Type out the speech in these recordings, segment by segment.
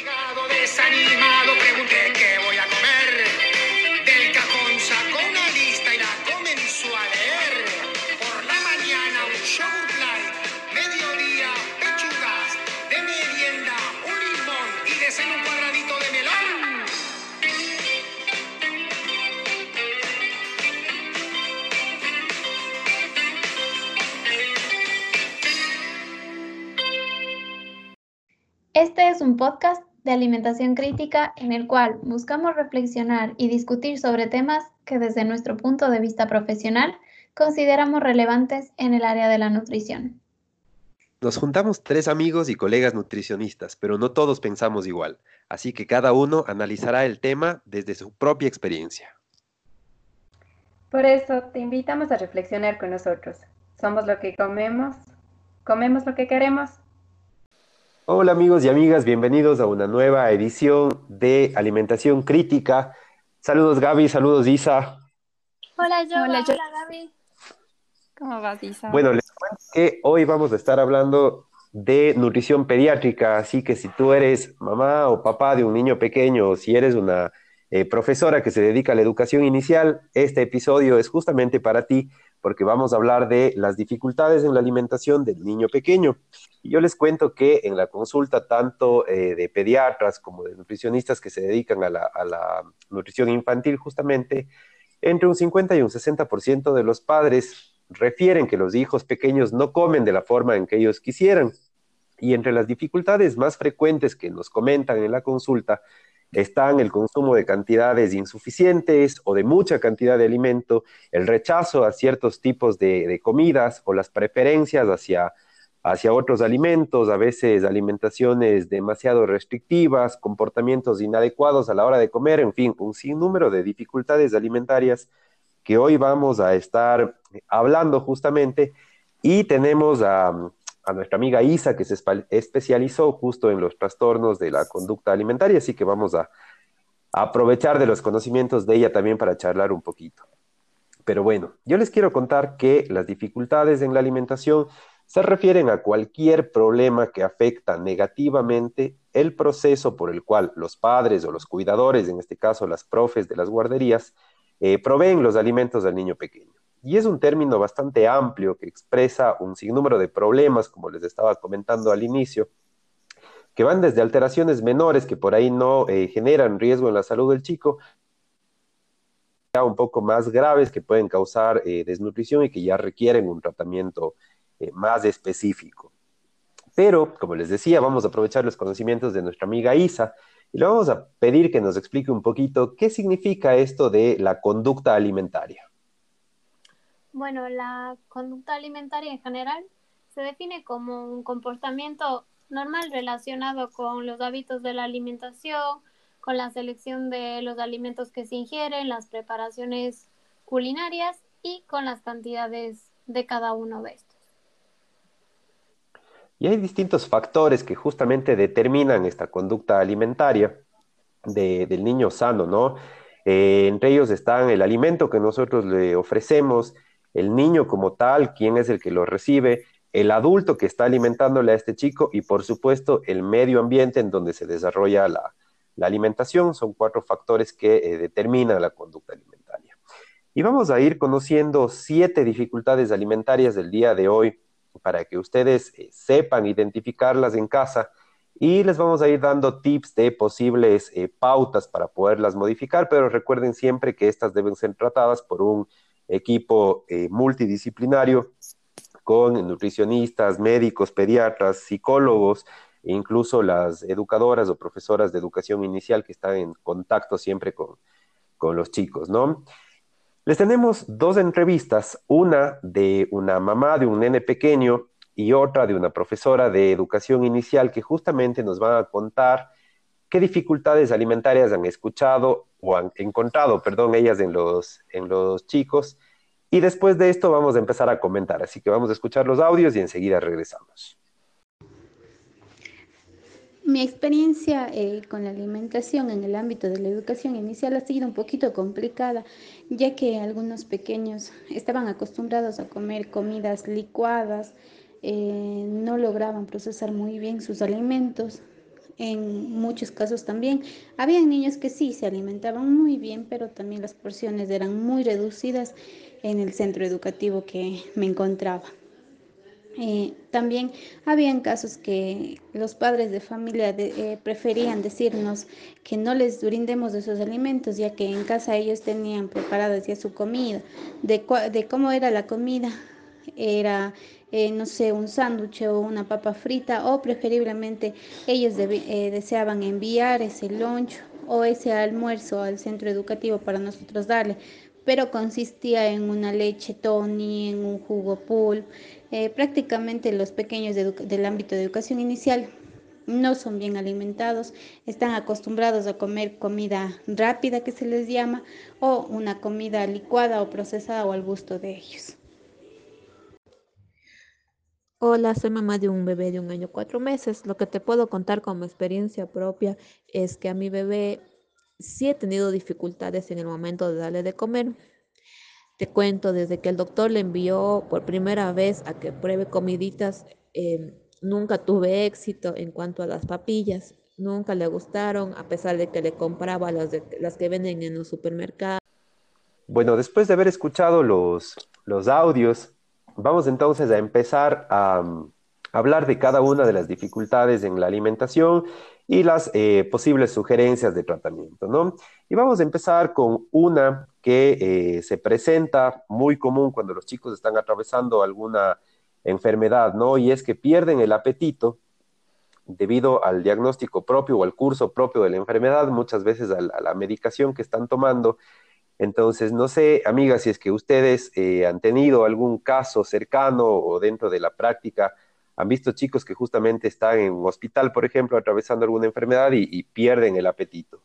Fatigado, desanimado, pregunté qué voy a comer. Del cajón sacó una lista y la comenzó a leer. Por la mañana un yogurt mediodía pechugas, de merienda un limón y de cena un cuadradito de melón. Este es un podcast de alimentación crítica en el cual buscamos reflexionar y discutir sobre temas que desde nuestro punto de vista profesional consideramos relevantes en el área de la nutrición. Nos juntamos tres amigos y colegas nutricionistas, pero no todos pensamos igual, así que cada uno analizará el tema desde su propia experiencia. Por eso te invitamos a reflexionar con nosotros. Somos lo que comemos, comemos lo que queremos. Hola amigos y amigas, bienvenidos a una nueva edición de Alimentación Crítica. Saludos Gaby, saludos Isa. Hola, yo. Hola, Hola, yo- Gaby. ¿Cómo vas, Isa? Bueno, les cuento que hoy vamos a estar hablando de nutrición pediátrica, así que si tú eres mamá o papá de un niño pequeño o si eres una eh, profesora que se dedica a la educación inicial, este episodio es justamente para ti porque vamos a hablar de las dificultades en la alimentación del niño pequeño. Y yo les cuento que en la consulta tanto eh, de pediatras como de nutricionistas que se dedican a la, a la nutrición infantil, justamente entre un 50 y un 60% de los padres refieren que los hijos pequeños no comen de la forma en que ellos quisieran. Y entre las dificultades más frecuentes que nos comentan en la consulta están el consumo de cantidades insuficientes o de mucha cantidad de alimento, el rechazo a ciertos tipos de, comidas o las preferencias hacia, hacia otros alimentos, a veces alimentaciones demasiado restrictivas, comportamientos inadecuados a la hora de comer, en fin, un sinnúmero de dificultades alimentarias que hoy vamos a estar hablando justamente. Y tenemos a, a nuestra amiga Isa que se especializó justo en los trastornos de la conducta alimentaria, así que vamos a, a aprovechar de los conocimientos de ella también para charlar un poquito. Pero bueno, yo les quiero contar que las dificultades en la alimentación se refieren a cualquier problema que afecta negativamente el proceso por el cual los padres o los cuidadores, en este caso las profes de las guarderías, eh, proveen los alimentos al niño pequeño. Y es un término bastante amplio que expresa un sinnúmero de problemas, como les estaba comentando al inicio, que van desde alteraciones menores que por ahí no eh, generan riesgo en la salud del chico, ya un poco más graves que pueden causar eh, desnutrición y que ya requieren un tratamiento eh, más específico. Pero, como les decía, vamos a aprovechar los conocimientos de nuestra amiga Isa y le vamos a pedir que nos explique un poquito qué significa esto de la conducta alimentaria. Bueno, la conducta alimentaria en general se define como un comportamiento normal relacionado con los hábitos de la alimentación, con la selección de los alimentos que se ingieren, las preparaciones culinarias y con las cantidades de cada uno de estos. Y hay distintos factores que justamente determinan esta conducta alimentaria de, del niño sano, ¿no? Eh, entre ellos están el alimento que nosotros le ofrecemos, el niño como tal, quién es el que lo recibe, el adulto que está alimentándole a este chico y por supuesto el medio ambiente en donde se desarrolla la, alimentación. Son cuatro factores que eh, determinan la conducta alimentaria. Y vamos a ir conociendo siete dificultades alimentarias del día de hoy para que ustedes eh, sepan identificarlas en casa y les vamos a ir dando tips de posibles eh, pautas para poderlas modificar, pero recuerden siempre que estas deben ser tratadas por un equipo eh, multidisciplinario con nutricionistas, médicos, pediatras, psicólogos, e incluso las educadoras o profesoras de educación inicial que están en contacto siempre con, con los chicos, ¿no? Les tenemos dos entrevistas, una de una mamá de un nene pequeño y otra de una profesora de educación inicial que justamente nos van a contar qué dificultades alimentarias han escuchado o han encontrado, perdón, ellas en los, en los chicos. Y después de esto vamos a empezar a comentar, así que vamos a escuchar los audios y enseguida regresamos. Mi experiencia eh, con la alimentación en el ámbito de la educación inicial ha sido un poquito complicada, ya que algunos pequeños estaban acostumbrados a comer comidas licuadas, eh, no lograban procesar muy bien sus alimentos, en muchos casos también. Habían niños que sí se alimentaban muy bien, pero también las porciones eran muy reducidas en el centro educativo que me encontraba. Eh, también habían casos que los padres de familia eh, preferían decirnos que no les brindemos de esos alimentos, ya que en casa ellos tenían preparada ya su comida, de, de cómo era la comida, era, eh, no sé, un sándwich o una papa frita, o preferiblemente ellos deseaban enviar ese lunch o ese almuerzo al centro educativo para nosotros darle, pero consistía en una leche Tony, en un jugo pool. Eh, prácticamente los pequeños del ámbito de educación inicial no son bien alimentados, están acostumbrados a comer comida rápida que se les llama o una comida licuada o procesada o al gusto de ellos. Hola, soy mamá de un bebé de un año cuatro meses. Lo que te puedo contar como experiencia propia es que a mi bebé sí he tenido dificultades en el momento de darle de comer. Te cuento, desde que el doctor le envió por primera vez a que pruebe comiditas, em, nunca tuve éxito en cuanto a las papillas. Nunca le gustaron, a pesar de que le compraba las, las que venden en los supermercados. Bueno, después de haber escuchado los, los audios, vamos entonces a empezar a, hablar de cada una de las dificultades en la alimentación y las eh, posibles sugerencias de tratamiento, ¿no? Y vamos a empezar con una que eh, se presenta muy común cuando los chicos están atravesando alguna enfermedad, ¿no? Y es que pierden el apetito debido al diagnóstico propio o al curso propio de la enfermedad, muchas veces a la, medicación que están tomando. Entonces, no sé, amigas, si es que ustedes eh, han tenido algún caso cercano o dentro de la práctica han visto chicos que justamente están en un hospital, por ejemplo, atravesando alguna enfermedad y, pierden el apetito.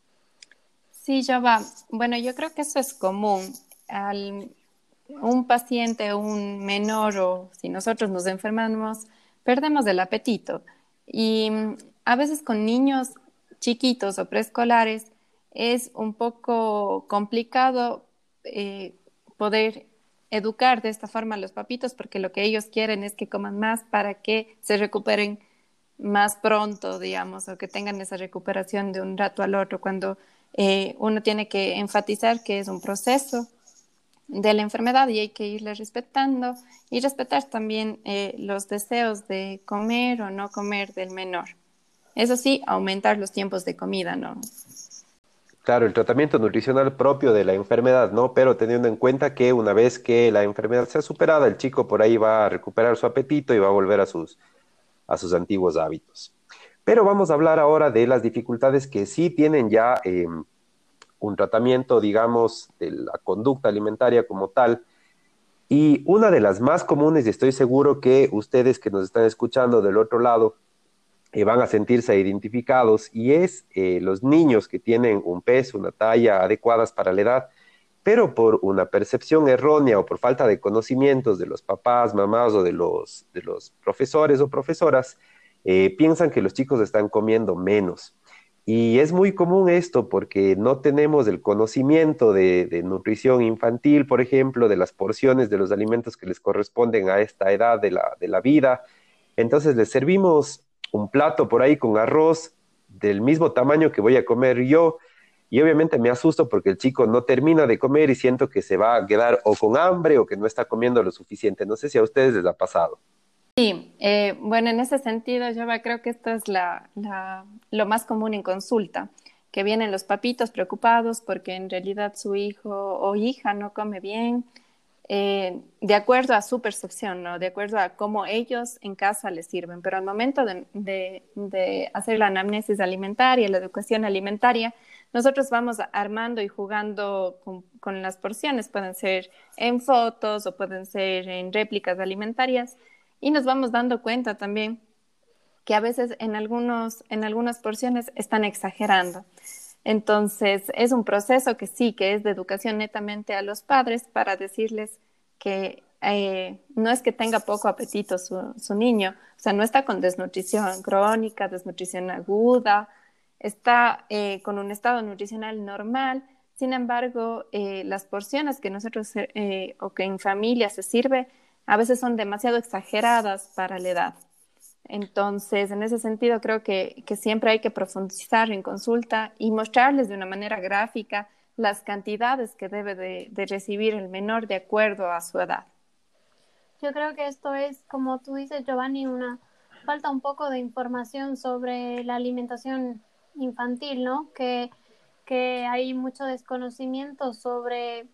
Sí, ya va. Bueno, yo creo que eso es común. Al un paciente, un menor o si nosotros nos enfermamos, perdemos el apetito. Y a veces con niños chiquitos o preescolares es un poco complicado eh, poder educar de esta forma a los papitos porque lo que ellos quieren es que coman más para que se recuperen más pronto, digamos, o que tengan esa recuperación de un rato al otro, cuando eh, uno tiene que enfatizar que es un proceso de la enfermedad y hay que irle respetando y respetar también eh, los deseos de comer o no comer del menor. Eso sí, aumentar los tiempos de comida, ¿no? Claro, el tratamiento nutricional propio de la enfermedad, ¿no? Pero teniendo en cuenta que una vez que la enfermedad sea superada, el chico por ahí va a recuperar su apetito y va a volver a sus, a sus antiguos hábitos. Pero vamos a hablar ahora de las dificultades que sí tienen ya em, un tratamiento, digamos, de la conducta alimentaria como tal. Y una de las más comunes, y estoy seguro que ustedes que nos están escuchando del otro lado, eh, van a sentirse identificados y es eh, los niños que tienen un peso, una talla adecuadas para la edad, pero por una percepción errónea o por falta de conocimientos de los papás, mamás o de los, de los profesores o profesoras, eh, piensan que los chicos están comiendo menos. Y es muy común esto porque no tenemos el conocimiento de, nutrición infantil, por ejemplo, de las porciones de los alimentos que les corresponden a esta edad de la, de la vida. Entonces les servimos un plato por ahí con arroz del mismo tamaño que voy a comer yo. Y obviamente me asusto porque el chico no termina de comer y siento que se va a quedar o con hambre o que no está comiendo lo suficiente. No sé si a ustedes les ha pasado. Sí, eh, bueno, en ese sentido, yo creo que esto es la, lo más común en consulta, que vienen los papitos preocupados porque en realidad su hijo o hija no come bien, eh, de acuerdo a su percepción, ¿no? de acuerdo a cómo ellos en casa les sirven. Pero al momento de, hacer la anamnesis alimentaria, la educación alimentaria, nosotros vamos armando y jugando con, las porciones, pueden ser en fotos o pueden ser en réplicas alimentarias, y nos vamos dando cuenta también que a veces en, algunos, en algunas porciones están exagerando. Entonces, es un proceso que sí, que es de educación netamente a los padres para decirles que eh, no es que tenga poco apetito su, niño, o sea, no está con desnutrición crónica, desnutrición aguda, está eh, con un estado nutricional normal, sin embargo, eh, las porciones que nosotros o que en familia se sirve a veces son demasiado exageradas para la edad. Entonces, en ese sentido, creo que, que, siempre hay que profundizar en consulta y mostrarles de una manera gráfica las cantidades que debe de, recibir el menor de acuerdo a su edad. Yo creo que esto es, como tú dices, Giovanni, una falta un poco de información sobre la alimentación infantil, ¿no? Que, que hay mucho desconocimiento sobre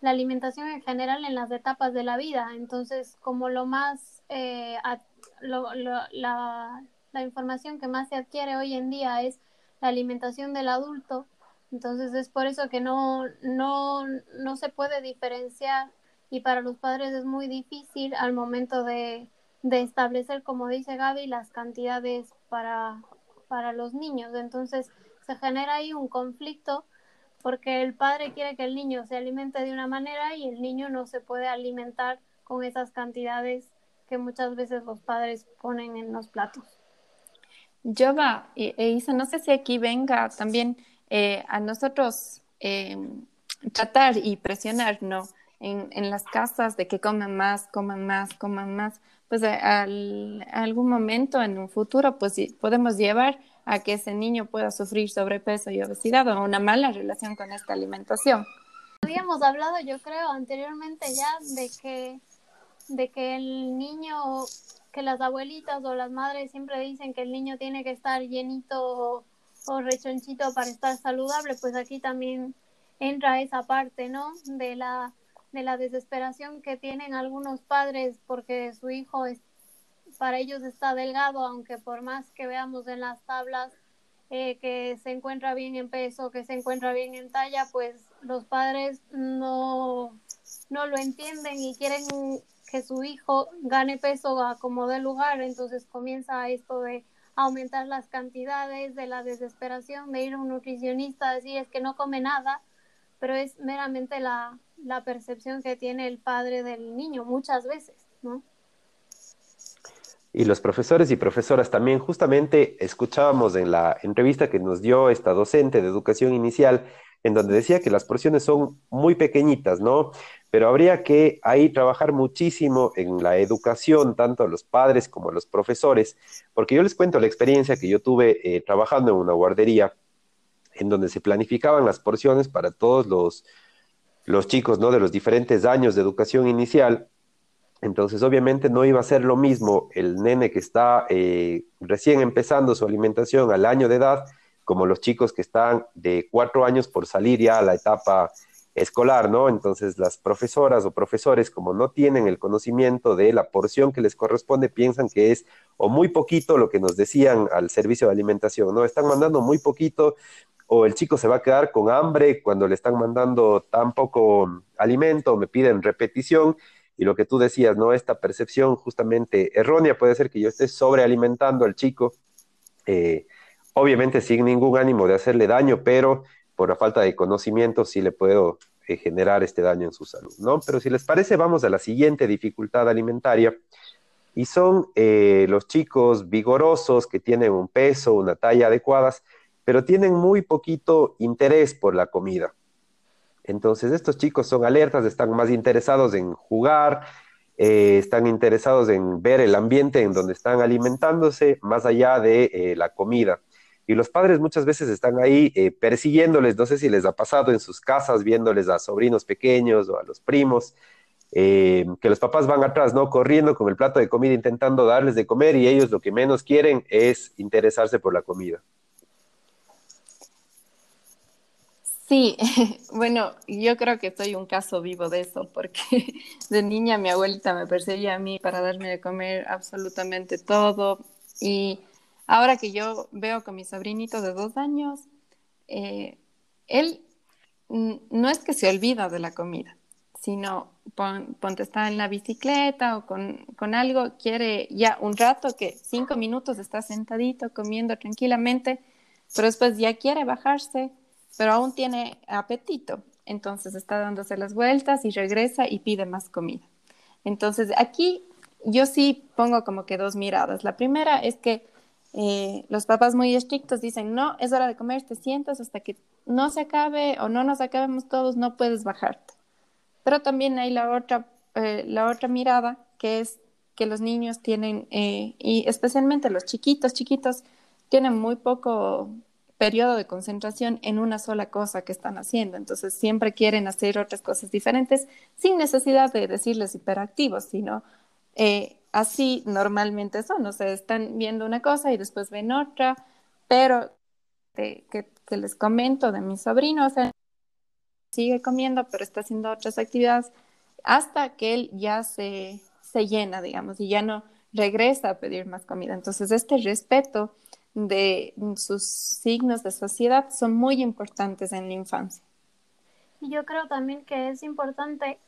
la alimentación en general en las etapas de la vida. Entonces, como lo más, eh, lo, la, la, información que más se adquiere hoy en día es la alimentación del adulto, entonces es por eso que no, no, no se puede diferenciar y para los padres es muy difícil al momento de, de establecer, como dice Gaby, las cantidades para, para los niños. Entonces se genera ahí un conflicto porque el padre quiere que el niño se alimente de una manera y el niño no se puede alimentar con esas cantidades que muchas veces los padres ponen en los platos. Yo va, e Isa, no sé si aquí venga también eh, a nosotros eh, tratar y presionar, ¿no? En, en, las casas de que coman más, coman más, coman más, pues a, algún momento en un futuro, pues podemos llevar a que ese niño pueda sufrir sobrepeso y obesidad o una mala relación con esta alimentación. Habíamos hablado, yo creo, anteriormente ya de que, de que el niño, que las abuelitas o las madres siempre dicen que el niño tiene que estar llenito o, rechonchito para estar saludable, pues aquí también entra esa parte, ¿no? De la, de la desesperación que tienen algunos padres porque su hijo es para ellos está delgado, aunque por más que veamos en las tablas eh, que se encuentra bien en peso, que se encuentra bien en talla, pues los padres no, no lo entienden y quieren que su hijo gane peso a como de lugar, entonces comienza esto de aumentar las cantidades, de la desesperación, de ir a un nutricionista, decir es que no come nada, pero es meramente la, la percepción que tiene el padre del niño muchas veces, ¿no? y los profesores y profesoras también. Justamente escuchábamos en la entrevista que nos dio esta docente de educación inicial, en donde decía que las porciones son muy pequeñitas, ¿no? Pero habría que ahí trabajar muchísimo en la educación, tanto a los padres como a los profesores, porque yo les cuento la experiencia que yo tuve eh, trabajando en una guardería, en donde se planificaban las porciones para todos los, los chicos, ¿no? De los diferentes años de educación inicial entonces, obviamente no iba a ser lo mismo el nene que está eh, recién empezando su alimentación al año de edad, como los chicos que están de cuatro años por salir ya a la etapa escolar, ¿no? Entonces, las profesoras o profesores, como no tienen el conocimiento de la porción que les corresponde, piensan que es o muy poquito lo que nos decían al servicio de alimentación, ¿no? Están mandando muy poquito o el chico se va a quedar con hambre cuando le están mandando tan poco alimento, me piden repetición y lo que tú decías, ¿no? Esta percepción justamente errónea puede ser que yo esté sobrealimentando al chico, eh, obviamente sin ningún ánimo de hacerle daño, pero por la falta de conocimiento sí le puedo eh, generar este daño en su salud, ¿no? Pero si les parece, vamos a la siguiente dificultad alimentaria, y son eh, los chicos vigorosos que tienen un peso, una talla adecuadas, pero tienen muy poquito interés por la comida. Entonces, estos chicos son alertas, están más interesados en jugar, eh, están interesados en ver el ambiente en donde están alimentándose, más allá de la comida. Y los padres muchas veces están ahí eh, persiguiéndoles, no sé si les ha pasado en sus casas, viéndoles a sobrinos pequeños o a los primos, que los papás van atrás, ¿no? Corriendo con el plato de comida, intentando darles de comer y ellos lo que menos quieren es interesarse por la comida. Sí, bueno, yo creo que soy un caso vivo de eso, porque de niña mi abuelita me perseguía a mí para darme de comer absolutamente todo. Y ahora que yo veo con mi sobrinito de dos años, eh, él no es que se olvida de la comida, sino ponte está en la bicicleta o con, con algo, quiere ya un rato que cinco minutos está sentadito comiendo tranquilamente, pero después ya quiere bajarse pero aún tiene apetito. Entonces está dándose las vueltas y regresa y pide más comida. Entonces aquí yo sí pongo como que dos miradas. La primera es que eh, los papás muy estrictos dicen, no, es hora de comer, te sientas hasta que no se acabe o no nos acabemos todos, no puedes bajarte. Pero también hay la otra, eh, la otra mirada que es que los niños tienen, eh, y especialmente los chiquitos, chiquitos, tienen muy poco periodo de concentración en una sola cosa que están haciendo. Entonces siempre quieren hacer otras cosas diferentes sin necesidad de decirles hiperactivos, sino así normalmente son. O sea, están viendo una cosa y después ven otra, pero que, les comento de mi sobrino, o sea, sigue comiendo, pero está haciendo otras actividades hasta que él ya se, se llena, digamos, y ya no regresa a pedir más comida. Entonces, este respeto de sus signos de sociedad son muy importantes en la infancia. Y yo creo también que es importante,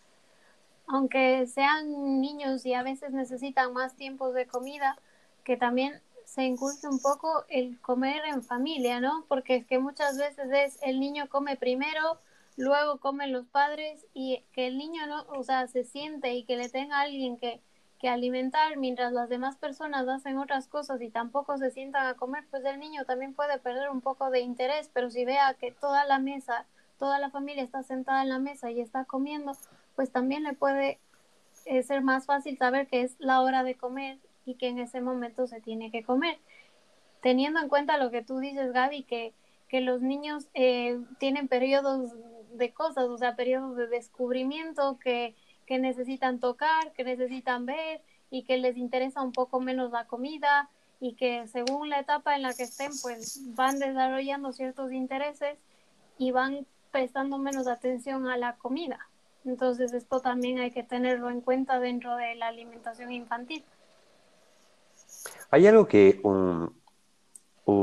aunque sean niños y a veces necesitan más tiempos de comida, que también se inculque un poco el comer en familia, ¿no? Porque es que muchas veces es el niño come primero, luego comen los padres y que el niño no, o sea, se siente y que le tenga alguien que que alimentar mientras las demás personas hacen otras cosas y tampoco se sientan a comer, pues el niño también puede perder un poco de interés, pero si vea que toda la mesa, toda la familia está sentada en la mesa y está comiendo, pues también le puede eh, ser más fácil saber que es la hora de comer y que en ese momento se tiene que comer. Teniendo en cuenta lo que tú dices, Gaby, que, que los niños eh, tienen periodos de cosas, o sea, periodos de descubrimiento que que necesitan tocar, que necesitan ver y que les interesa un poco menos la comida y que según la etapa en la que estén, pues van desarrollando ciertos intereses y van prestando menos atención a la comida. Entonces esto también hay que tenerlo en cuenta dentro de la alimentación infantil. Hay algo que un,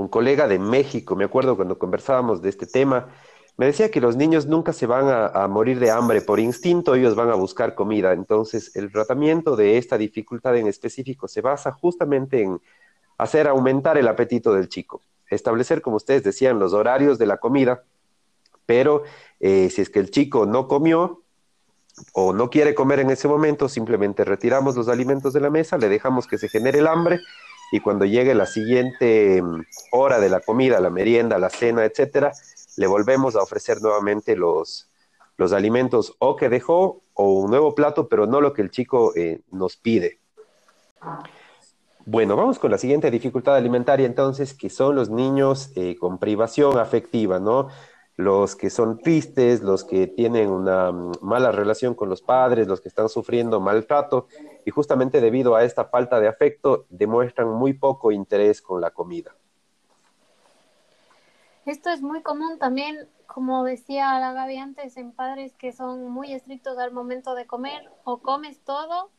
colega de México, me acuerdo cuando conversábamos de este tema, me decía que los niños nunca se van a, morir de hambre por instinto, ellos van a buscar comida. Entonces, el tratamiento de esta dificultad en específico se basa justamente en hacer aumentar el apetito del chico, establecer, como ustedes decían, los horarios de la comida, pero eh, si es que el chico no comió o no quiere comer en ese momento, simplemente retiramos los alimentos de la mesa, le dejamos que se genere el hambre y cuando llegue la siguiente mm, hora de la comida, la merienda, la cena, etcétera, le volvemos a ofrecer nuevamente los, los alimentos o que dejó o un nuevo plato, pero no lo que el chico eh, nos pide. Bueno, vamos con la siguiente dificultad alimentaria entonces, que son los niños eh, con privación afectiva, ¿no? Los que son tristes, los que tienen una mm, mala relación con los padres, los que están sufriendo maltrato y justamente debido a esta falta de afecto demuestran muy poco interés con la comida. Esto es muy común también, como decía la Gaby antes, en padres que son muy estrictos al momento de comer, o comes todo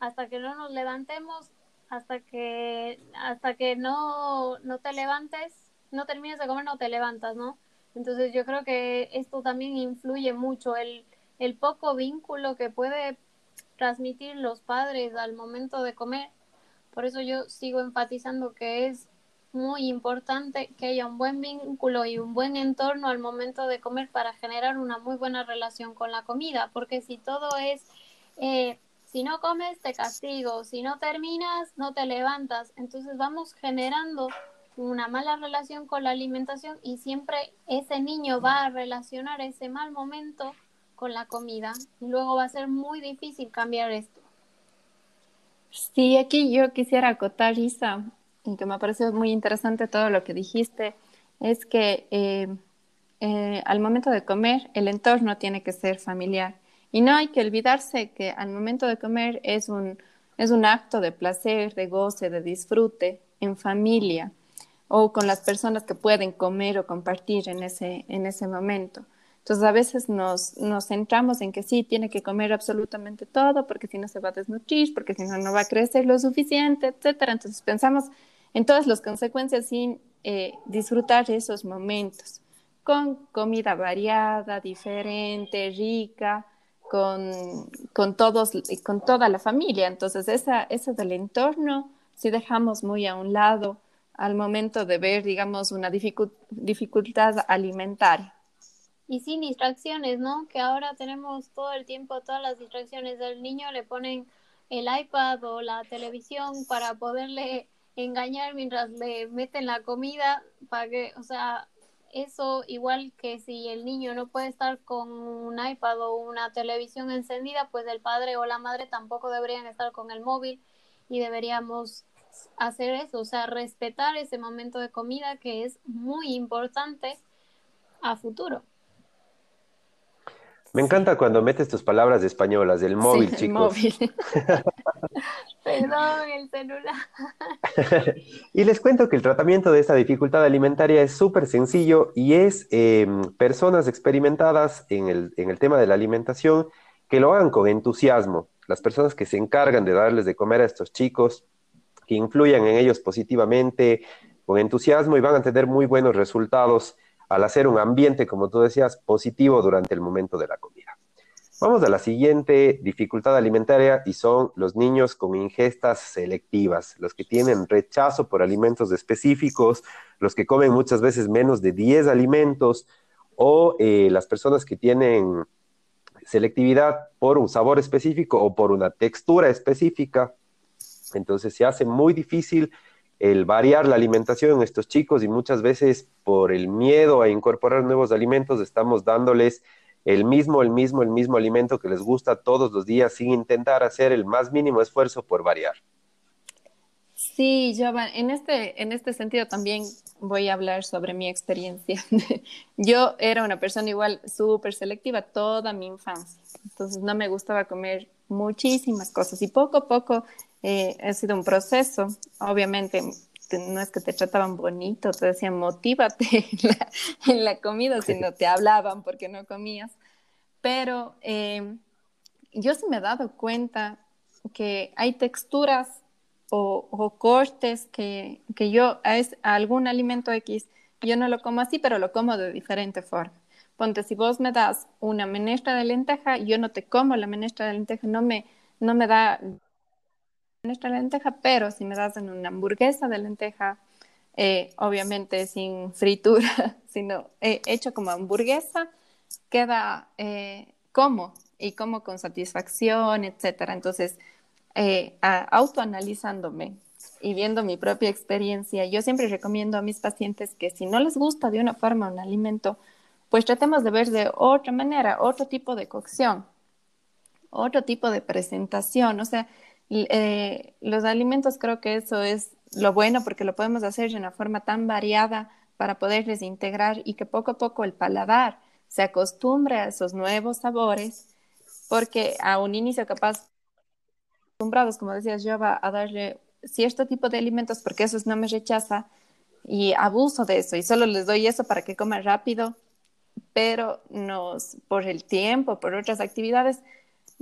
hasta que no nos levantemos, hasta que hasta que no, no te levantes, no termines de comer, no te levantas, ¿no? Entonces yo creo que esto también influye mucho, el, el poco vínculo que puede transmitir los padres al momento de comer. Por eso yo sigo enfatizando que es muy importante que haya un buen vínculo y un buen entorno al momento de comer para generar una muy buena relación con la comida, porque si todo es, eh, si no comes, te castigo, si no terminas, no te levantas, entonces vamos generando una mala relación con la alimentación y siempre ese niño va a relacionar ese mal momento con la comida y luego va a ser muy difícil cambiar esto. Sí, aquí yo quisiera acotar, Isa, que me parece muy interesante todo lo que dijiste, es que eh, eh, al momento de comer el entorno tiene que ser familiar. Y no hay que olvidarse que al momento de comer es un, es un acto de placer, de goce, de disfrute en familia o con las personas que pueden comer o compartir en ese, en ese momento. Entonces a veces nos, nos centramos en que sí, tiene que comer absolutamente todo porque si no se va a desnutrir, porque si no, no va a crecer lo suficiente, etc. Entonces pensamos en todas las consecuencias sin eh, disfrutar esos momentos con comida variada, diferente, rica, con, con, todos, con toda la familia. Entonces, esa, eso del entorno, si dejamos muy a un lado al momento de ver, digamos, una dificultad alimentaria. Y sin distracciones, ¿no? Que ahora tenemos todo el tiempo todas las distracciones. del niño le ponen el iPad o la televisión para poderle engañar mientras le meten la comida para que, o sea, eso igual que si el niño no puede estar con un iPad o una televisión encendida, pues el padre o la madre tampoco deberían estar con el móvil y deberíamos hacer eso, o sea, respetar ese momento de comida que es muy importante a futuro. Me encanta cuando metes tus palabras españolas, del móvil, sí, chicos. El móvil. Perdón, el celular. y les cuento que el tratamiento de esta dificultad alimentaria es súper sencillo y es em, personas experimentadas en el, en el tema de la alimentación que lo hagan con entusiasmo. Las personas que se encargan de darles de comer a estos chicos, que influyan en ellos positivamente, con entusiasmo y van a tener muy buenos resultados al hacer un ambiente, como tú decías, positivo durante el momento de la comida. Vamos a la siguiente dificultad alimentaria y son los niños con ingestas selectivas, los que tienen rechazo por alimentos específicos, los que comen muchas veces menos de 10 alimentos o eh, las personas que tienen selectividad por un sabor específico o por una textura específica. Entonces se hace muy difícil el variar la alimentación en estos chicos y muchas veces por el miedo a incorporar nuevos alimentos estamos dándoles el mismo, el mismo, el mismo alimento que les gusta todos los días sin intentar hacer el más mínimo esfuerzo por variar. Sí, yo en este, en este sentido también voy a hablar sobre mi experiencia. yo era una persona igual súper selectiva toda mi infancia, entonces no me gustaba comer muchísimas cosas y poco a poco eh, ha sido un proceso. Obviamente, no es que te trataban bonito, te decían motívate en la, comida, sino te hablaban porque no comías. Pero eh, yo sí me he dado cuenta que hay texturas o, cortes que, que yo a, a, algún alimento X yo no lo como así, pero lo como de diferente forma. Ponte, si vos me das una menestra de lenteja, yo no te como la menestra de lenteja, no me, no me da nuestra lenteja, pero si me das en una hamburguesa de lenteja, eh, obviamente sin fritura, sino hecho como hamburguesa, queda eh, como y como con satisfacción, etcétera. Entonces, eh, autoanalizándome y viendo mi propia experiencia, yo siempre recomiendo a mis pacientes que si no les gusta de una forma un alimento, pues tratemos de ver de otra manera, otro tipo de cocción, otro tipo de presentación, o sea, eh, los alimentos creo que eso es lo bueno porque lo podemos hacer de una forma tan variada para poderles integrar y que poco a poco el paladar se acostumbre a esos nuevos sabores, porque a un inicio capaz acostumbrados, como decías yo, va a darle cierto tipo de alimentos porque eso no me rechaza y abuso de eso y solo les doy eso para que coman rápido, pero nos, por el tiempo, por otras actividades,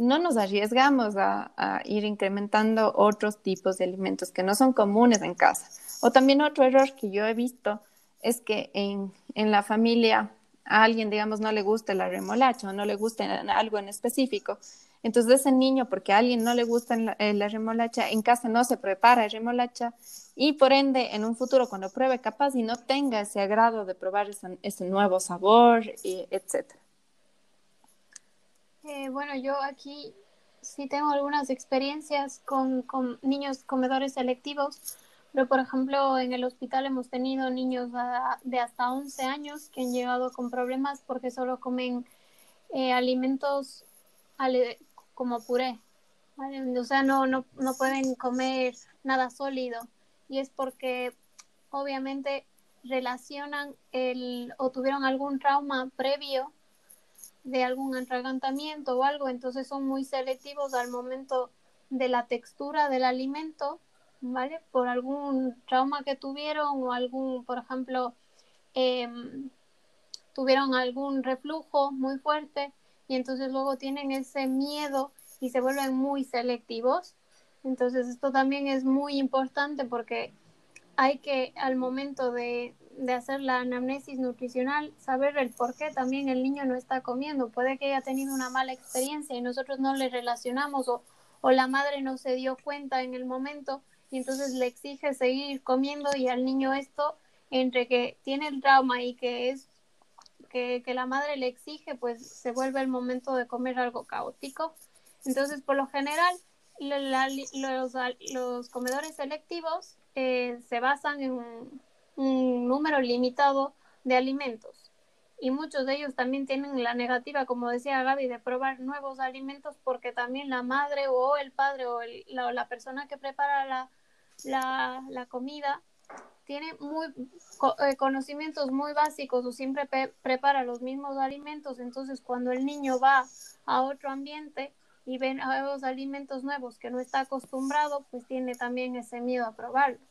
no nos arriesgamos a, ir incrementando otros tipos de alimentos que no son comunes en casa. O también otro error que yo he visto es que en, la familia a alguien, digamos, no le guste la remolacha o no le guste algo en específico. Entonces ese niño, porque a alguien no le gusta la, eh, remolacha, en casa no se prepara remolacha y por ende en un futuro cuando pruebe capaz y no tenga ese agrado de probar ese, nuevo sabor, y etcétera. Eh, bueno, yo aquí sí tengo algunas experiencias con, niños comedores selectivos, pero por ejemplo en el hospital hemos tenido niños de hasta 11 años que han llegado con problemas porque solo comen eh, alimentos como puré, o sea, no, no, no pueden comer nada sólido. Y es porque obviamente relacionan el o tuvieron algún trauma previo de algún atragantamiento o algo, entonces son muy selectivos al momento de la textura del alimento, ¿vale? Por algún trauma que tuvieron o algún, por ejemplo, em, tuvieron algún reflujo muy fuerte y entonces luego tienen ese miedo y se vuelven muy selectivos. Entonces esto también es muy importante porque hay que al momento de, de hacer la anamnesis nutricional, saber el por qué también el niño no está comiendo. Puede que haya tenido una mala experiencia y nosotros no le relacionamos o, o la madre no se dio cuenta en el momento y entonces le exige seguir comiendo y al niño esto, entre que tiene el trauma y que es que, que la madre le exige, pues se vuelve el momento de comer algo caótico. Entonces, por lo general, los, los comedores selectivos eh, se basan en un número limitado de alimentos. Y muchos de ellos también tienen la negativa, como decía Gaby, de probar nuevos alimentos porque también la madre o el padre o la, la, persona que prepara la, la, comida tiene muy eh, conocimientos muy básicos o siempre prepara los mismos alimentos, entonces cuando el niño va a otro ambiente y ve nuevos alimentos nuevos que no está acostumbrado, pues tiene también ese miedo a probarlos.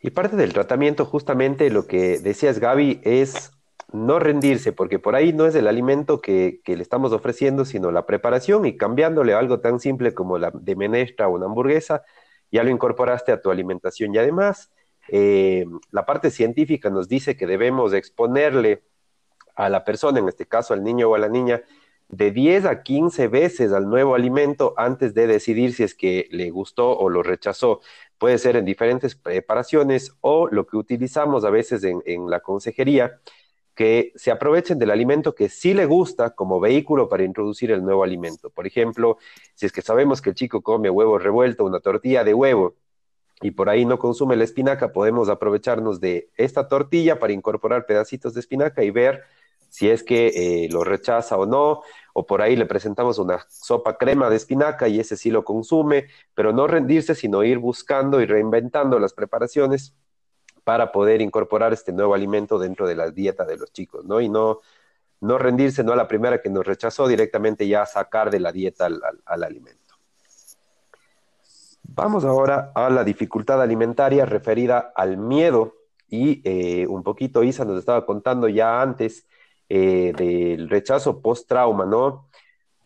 Y parte del tratamiento, justamente lo que decías Gaby, es no rendirse, porque por ahí no es el alimento que, que, le estamos ofreciendo, sino la preparación y cambiándole algo tan simple como la de menestra o una hamburguesa, ya lo incorporaste a tu alimentación. Y además, eh, la parte científica nos dice que debemos exponerle a la persona, en este caso al niño o a la niña, de 10 a 15 veces al nuevo alimento antes de decidir si es que le gustó o lo rechazó. Puede ser en diferentes preparaciones o lo que utilizamos a veces en, en la consejería, que se aprovechen del alimento que sí le gusta como vehículo para introducir el nuevo alimento. Por ejemplo, si es que sabemos que el chico come huevo revuelto, una tortilla de huevo, y por ahí no consume la espinaca, podemos aprovecharnos de esta tortilla para incorporar pedacitos de espinaca y ver si es que eh, lo rechaza o no, o por ahí le presentamos una sopa crema de espinaca y ese sí lo consume, pero no rendirse, sino ir buscando y reinventando las preparaciones para poder incorporar este nuevo alimento dentro de la dieta de los chicos, ¿no? Y no, no rendirse, no a la primera que nos rechazó, directamente ya sacar de la dieta al, alimento. Vamos ahora a la dificultad alimentaria referida al miedo y eh, un poquito Isa nos estaba contando ya antes eh, del rechazo post-trauma, ¿no?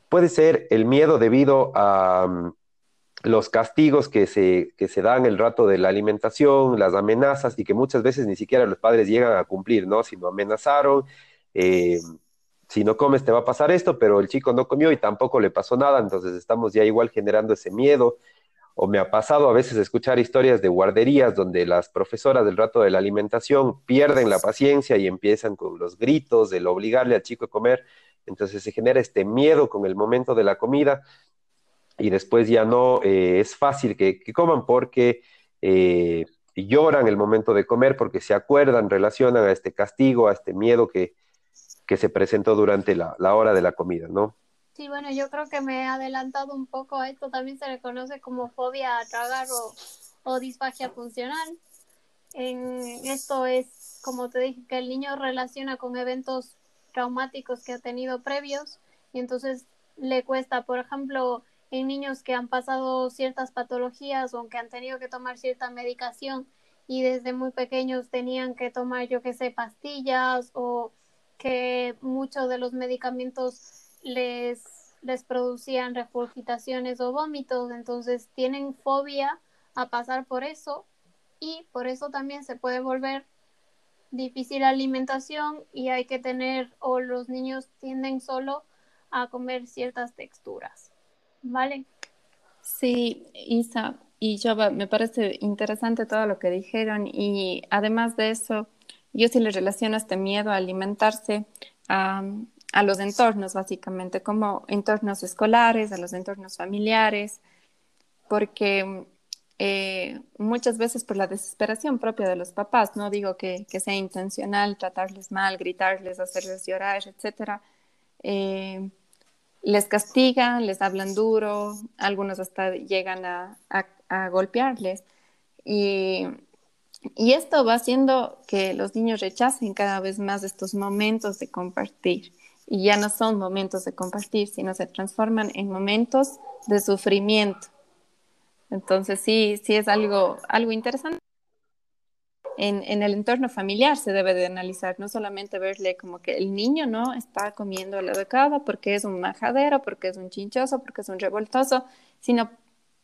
Puede ser el miedo debido a mm, los castigos que se, que se dan el rato de la alimentación, las amenazas y que muchas veces ni siquiera los padres llegan a cumplir, ¿no? Si no amenazaron, eh, si no comes te va a pasar esto, pero el chico no comió y tampoco le pasó nada, entonces estamos ya igual generando ese miedo. O me ha pasado a veces escuchar historias de guarderías donde las profesoras del rato de la alimentación pierden la paciencia y empiezan con los gritos del obligarle al chico a comer. Entonces se genera este miedo con el momento de la comida y después ya no eh, es fácil que, coman porque eh, lloran el momento de comer, porque se acuerdan, relacionan a este castigo, a este miedo que, que se presentó durante la, hora de la comida, ¿no? Sí, bueno, yo creo que me he adelantado un poco a esto, también se le conoce como fobia a tragar o, disfagia funcional. En esto es, como te dije, que el niño relaciona con eventos traumáticos que ha tenido previos y entonces le cuesta, por ejemplo, en niños que han pasado ciertas patologías o que han tenido que tomar cierta medicación y desde muy pequeños tenían que tomar, yo qué sé, pastillas o que muchos de los medicamentos les, les producían regurgitaciones o vómitos, entonces tienen fobia a pasar por eso y por eso también se puede volver difícil la alimentación y hay que tener o los niños tienden solo a comer ciertas texturas. ¿vale? Sí, Isa y yo me parece interesante todo lo que dijeron y además de eso, yo sí le relaciono este miedo a alimentarse a, a los entornos, básicamente, como entornos escolares, a los entornos familiares, porque eh, muchas veces por la desesperación propia de los papás, no digo que, que sea intencional tratarles mal, gritarles, hacerles llorar, etcétera. Eh, les castigan, les hablan duro, algunos hasta llegan a, golpearles. Y, esto va haciendo que los niños rechacen cada vez más estos momentos de compartir. Y ya no son momentos de compartir, sino se transforman en momentos de sufrimiento. Entonces sí, sí es algo, algo interesante en, el entorno familiar se debe de analizar, no solamente verle como que el niño no está comiendo lo adecuado porque es un majadero, porque es un chinchoso, porque es un revoltoso, sino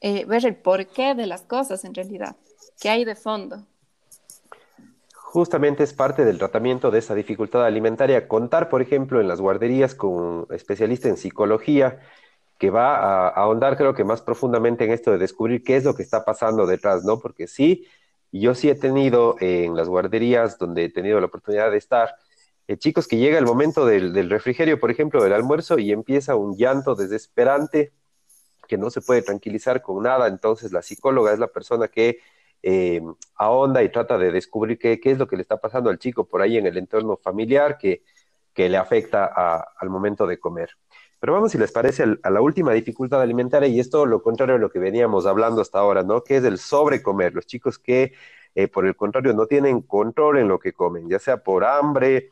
eh, ver el porqué de las cosas en realidad, qué hay de fondo. Justamente es parte del tratamiento de esa dificultad alimentaria. Contar, por ejemplo, en las guarderías con un especialista en psicología que va a, ahondar, creo que más profundamente en esto de descubrir qué es lo que está pasando detrás, ¿no? Porque sí, yo sí he tenido en las guarderías donde he tenido la oportunidad de estar, eh, chicos que llega el momento del, refrigerio, por ejemplo, del almuerzo, y empieza un llanto desesperante que no se puede tranquilizar con nada. Entonces la psicóloga es la persona que eh, ahonda y trata de descubrir qué, es lo que le está pasando al chico por ahí en el entorno familiar que, que le afecta al momento de comer. Pero vamos, si les parece, a la última dificultad alimentaria, y esto lo contrario de lo que veníamos hablando hasta ahora, ¿no? Que es el sobrecomer. Los chicos que, eh, por el contrario, no tienen control en lo que comen, ya sea por hambre,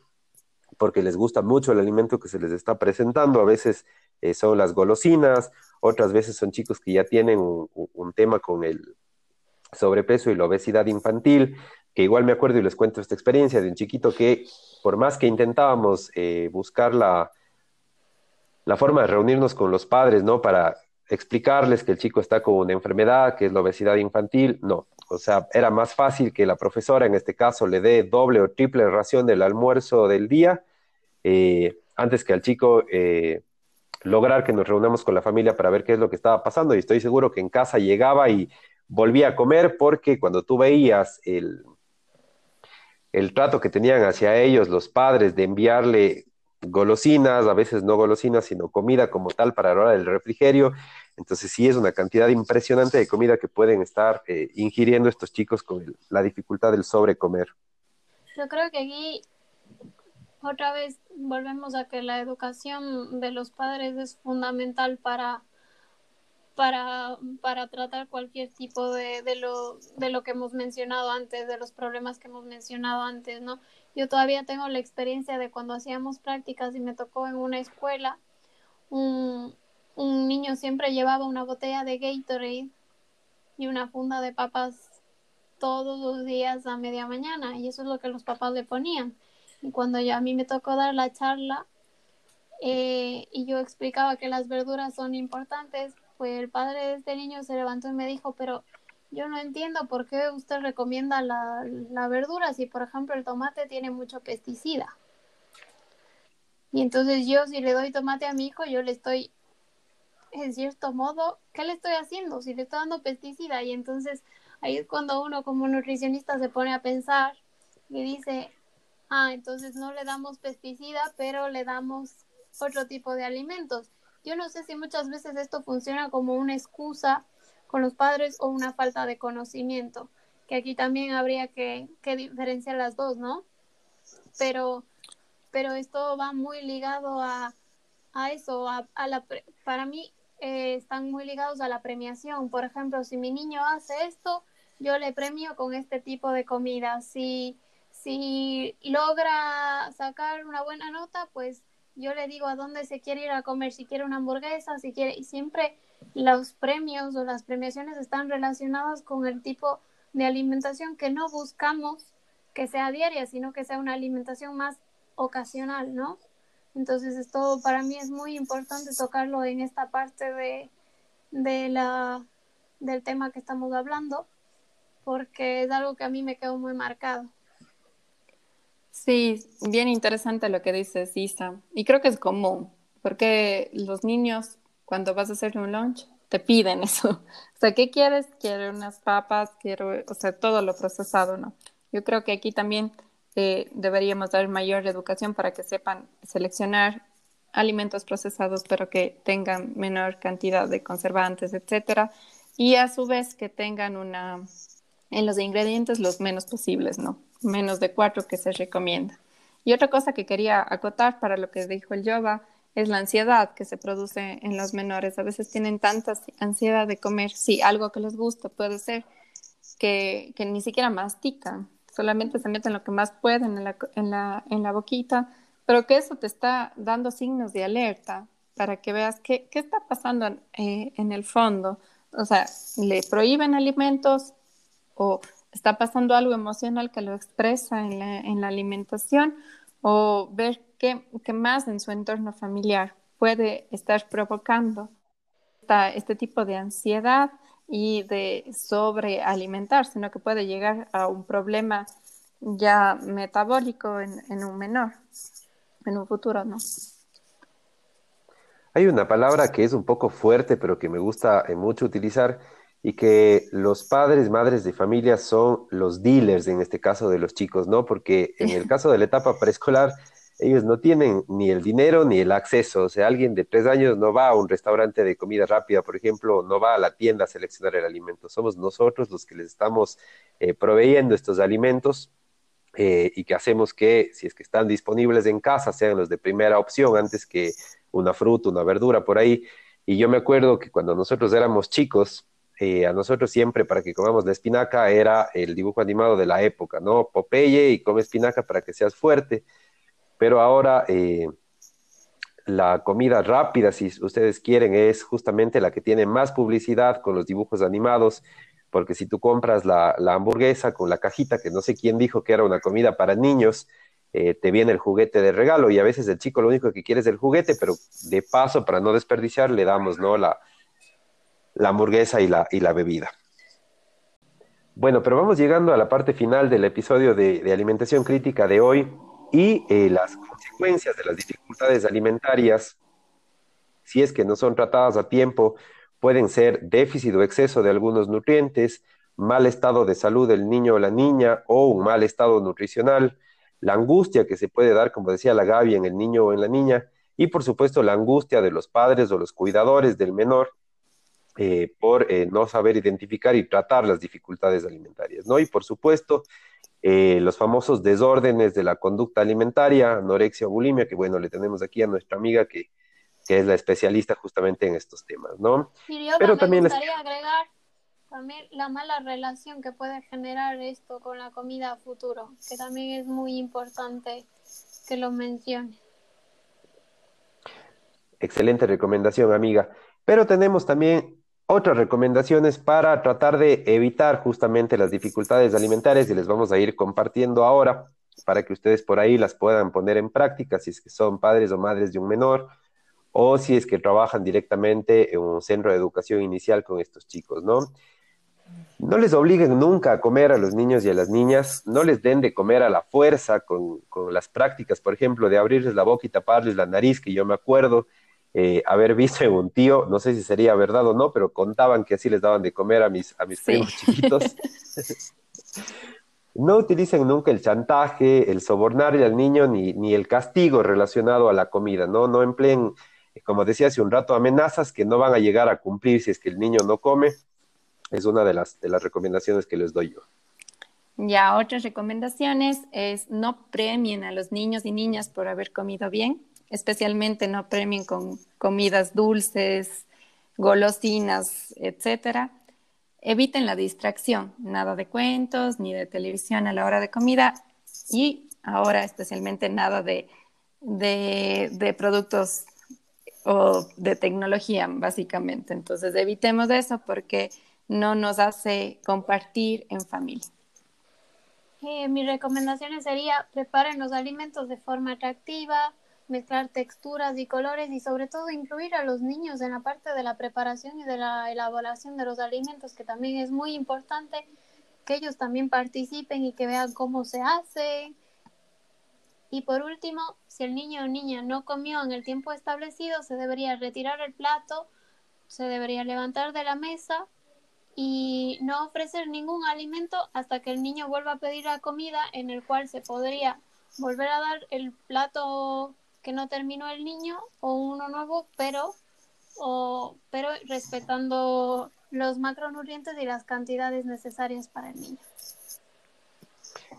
porque les gusta mucho el alimento que se les está presentando, a veces eh, son las golosinas, otras veces son chicos que ya tienen un, tema con el sobrepeso y la obesidad infantil, que igual me acuerdo y les cuento esta experiencia de un chiquito que por más que intentábamos eh, buscar la, la forma de reunirnos con los padres, ¿no? Para explicarles que el chico está con una enfermedad, que es la obesidad infantil, no. O sea, era más fácil que la profesora en este caso le dé doble o triple ración del almuerzo del día, eh, antes que al chico eh, lograr que nos reunamos con la familia para ver qué es lo que estaba pasando. Y estoy seguro que en casa llegaba y volvía a comer porque cuando tú veías el, el trato que tenían hacia ellos los padres de enviarle golosinas, a veces no golosinas, sino comida como tal para la hora del refrigerio. Entonces sí es una cantidad impresionante de comida que pueden estar eh, ingiriendo estos chicos con la dificultad del sobrecomer. Yo creo que aquí otra vez volvemos a que la educación de los padres es fundamental para para, para tratar cualquier tipo de, de, lo, de lo que hemos mencionado antes, de los problemas que hemos mencionado antes, ¿no? Yo todavía tengo la experiencia de cuando hacíamos prácticas y me tocó en una escuela, un, un niño siempre llevaba una botella de Gatorade y una funda de papas todos los días a media mañana y eso es lo que los papás le ponían. Y cuando ya a mí me tocó dar la charla eh, y yo explicaba que las verduras son importantes, pues el padre de este niño se levantó y me dijo, pero yo no entiendo por qué usted recomienda la, la verdura si, por ejemplo, el tomate tiene mucho pesticida. Y entonces yo si le doy tomate a mi hijo, yo le estoy, en cierto modo, ¿qué le estoy haciendo? Si le estoy dando pesticida. Y entonces ahí es cuando uno como nutricionista se pone a pensar y dice, ah, entonces no le damos pesticida, pero le damos otro tipo de alimentos. Yo no sé si muchas veces esto funciona como una excusa con los padres o una falta de conocimiento, que aquí también habría que, diferenciar las dos, ¿no? Pero, pero esto va muy ligado a, eso, a, la, para mí eh, están muy ligados a la premiación. Por ejemplo, si mi niño hace esto, yo le premio con este tipo de comida. Si, si logra sacar una buena nota, pues yo le digo a dónde se quiere ir a comer, si quiere una hamburguesa, si quiere, y siempre los premios o las premiaciones están relacionadas con el tipo de alimentación que no buscamos que sea diaria, sino que sea una alimentación más ocasional, ¿no? Entonces esto para mí es muy importante tocarlo en esta parte de, de la, del tema que estamos hablando, porque es algo que a mí me quedó muy marcado. Sí, bien interesante lo que dices, Isa. Y creo que es común, porque los niños, cuando vas a hacer un lunch, te piden eso. O sea, ¿qué quieres? Quiero unas papas, quiero, o sea, todo lo procesado, ¿no? Yo creo que aquí también eh, deberíamos dar mayor educación para que sepan seleccionar alimentos procesados, pero que tengan menor cantidad de conservantes, etcétera, y a su vez que tengan una, en los ingredientes los menos posibles, ¿no? Menos de cuatro que se recomienda. Y otra cosa que quería acotar para lo que dijo el yoga es la ansiedad que se produce en los menores. A veces tienen tanta ansiedad de comer, sí, algo que les gusta puede ser, que, que ni siquiera mastican, solamente se meten lo que más pueden en la, en la, en la boquita, pero que eso te está dando signos de alerta para que veas qué, qué está pasando eh, en el fondo. O sea, le prohíben alimentos o está pasando algo emocional que lo expresa en la, en la alimentación o ver qué, más en su entorno familiar puede estar provocando este tipo de ansiedad y de sobrealimentar, sino que puede llegar a un problema ya metabólico en, en un menor, en un futuro, ¿no? Hay una palabra que es un poco fuerte, pero que me gusta eh, mucho utilizar, y que los padres, madres de familia son los dealers en este caso de los chicos, ¿no? Porque en el caso de la etapa preescolar, ellos no tienen ni el dinero ni el acceso. O sea, alguien de tres años no va a un restaurante de comida rápida, por ejemplo, no va a la tienda a seleccionar el alimento. Somos nosotros los que les estamos eh, proveyendo estos alimentos eh, y que hacemos que, si es que están disponibles en casa, sean los de primera opción antes que una fruta, una verdura por ahí. Y yo me acuerdo que cuando nosotros éramos chicos, eh, a nosotros siempre para que comamos la espinaca era el dibujo animado de la época, ¿no? Popeye y come espinaca para que seas fuerte pero ahora eh, la comida rápida, si ustedes quieren, es justamente la que tiene más publicidad con los dibujos animados, porque si tú compras la, hamburguesa con la cajita, que no sé quién dijo que era una comida para niños, eh, te viene el juguete de regalo y a veces el chico lo único que quiere es el juguete, pero de paso, para no desperdiciar, le damos ¿no? la, la hamburguesa y la, y la bebida. Bueno, pero vamos llegando a la parte final del episodio de alimentación crítica de hoy y eh, las consecuencias de las dificultades alimentarias, si es que no son tratadas a tiempo, pueden ser déficit o exceso de algunos nutrientes, mal estado de salud del niño o la niña o un mal estado nutricional, la angustia que se puede dar, como decía la Gaby, en el niño o en la niña, y por supuesto la angustia de los padres o los cuidadores del menor eh, por eh, no saber identificar y tratar las dificultades alimentarias, ¿no? Y por supuesto, eh, los famosos desórdenes de la conducta alimentaria, anorexia o bulimia, que bueno, le tenemos aquí a nuestra amiga que, es la especialista justamente en estos temas, ¿no? Pero me también gustaría agregar también la mala relación que puede generar esto con la comida a futuro, que también es muy importante que lo mencione. Excelente recomendación, amiga. Pero tenemos también otras recomendaciones para tratar de evitar justamente las dificultades alimentarias y les vamos a ir compartiendo ahora para que ustedes por ahí las puedan poner en práctica si es que son padres o madres de un menor o si es que trabajan directamente en un centro de educación inicial con estos chicos, ¿no? No les obliguen nunca a comer a los niños y a las niñas, no les den de comer a la fuerza con, con las prácticas, por ejemplo, de abrirles la boca y taparles la nariz, que yo me acuerdo eh, haber visto en un tío, no sé si sería verdad o no, pero contaban que así les daban de comer a mis, a mis primos chiquitos. no utilicen nunca el chantaje, el sobornarle al niño, ni, ni el castigo relacionado a la comida, ¿no? No empleen, como decía hace un rato, amenazas que no van a llegar a cumplir si es que el niño no come. Es una de las, de las recomendaciones que les doy yo. Ya, otras recomendaciones es no premien a los niños y niñas por haber comido bien especialmente no premien con comidas dulces, golosinas, etcétera. Eviten la distracción, nada de cuentos ni de televisión a la hora de comida y ahora especialmente nada de, de, productos o de tecnología, básicamente. Entonces, evitemos eso porque no nos hace compartir en familia. Eh, mi recomendación sería preparen los alimentos de forma atractiva, mezclar texturas y colores y sobre todo incluir a los niños en la parte de la preparación y de la elaboración de los alimentos, que también es muy importante que ellos también participen y que vean cómo se hace. Y por último, si el niño o niña no comió en el tiempo establecido, se debería retirar el plato, se debería levantar de la mesa y no ofrecer ningún alimento hasta que el niño vuelva a pedir la comida en el cual se podría volver a dar el plato que no terminó el niño o uno nuevo, pero, o, pero respetando los macronutrientes y las cantidades necesarias para el niño.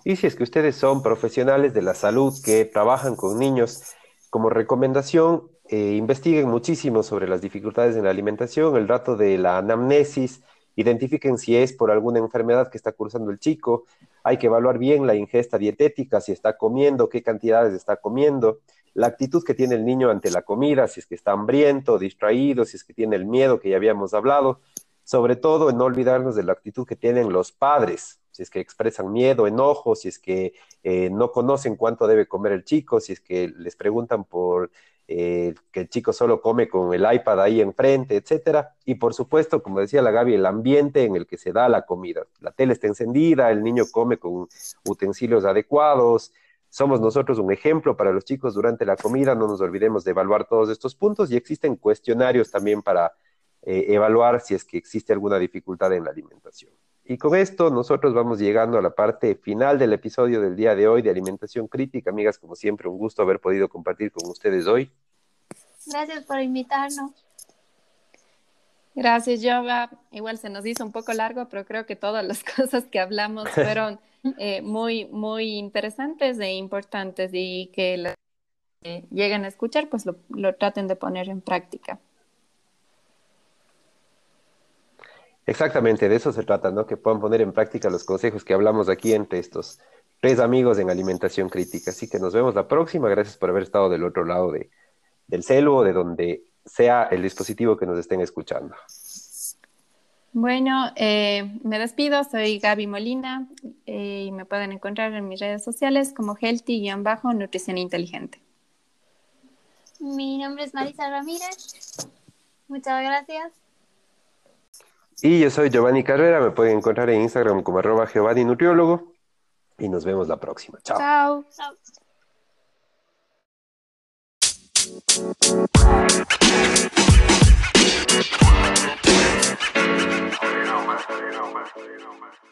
Y si es que ustedes son profesionales de la salud que trabajan con niños, como recomendación, eh, investiguen muchísimo sobre las dificultades en la alimentación, el rato de la anamnesis, identifiquen si es por alguna enfermedad que está cursando el chico, hay que evaluar bien la ingesta dietética, si está comiendo, qué cantidades está comiendo, la actitud que tiene el niño ante la comida, si es que está hambriento, distraído, si es que tiene el miedo que ya habíamos hablado, sobre todo en no olvidarnos de la actitud que tienen los padres, si es que expresan miedo, enojo, si es que eh, no conocen cuánto debe comer el chico, si es que les preguntan por eh, que el chico solo come con el iPad ahí enfrente, etcétera. Y por supuesto, como decía la Gaby, el ambiente en el que se da la comida. La tele está encendida, el niño come con utensilios adecuados, somos nosotros un ejemplo para los chicos durante la comida, no nos olvidemos de evaluar todos estos puntos y existen cuestionarios también para eh, evaluar si es que existe alguna dificultad en la alimentación. Y con esto nosotros vamos llegando a la parte final del episodio del día de hoy de Alimentación Crítica. Amigas, como siempre, un gusto haber podido compartir con ustedes hoy. Gracias por invitarnos. Gracias, Jova. Igual se nos hizo un poco largo, pero creo que todas las cosas que hablamos fueron eh, muy, muy interesantes e importantes y que las que lleguen a escuchar, pues lo, lo traten de poner en práctica. Exactamente, de eso se trata, ¿no? Que puedan poner en práctica los consejos que hablamos aquí entre estos tres amigos en alimentación crítica. Así que nos vemos la próxima. Gracias por haber estado del otro lado de, del celo o de donde sea el dispositivo que nos estén escuchando. Bueno, eh, me despido, soy Gaby Molina eh, y me pueden encontrar en mis redes sociales como healthy-nutrición inteligente. Mi nombre es Marisa Ramírez, muchas gracias. Y yo soy Giovanni Carrera, me pueden encontrar en Instagram como arroba Giovanni Nutriólogo y nos vemos la próxima. Chao. Chao. Chao más.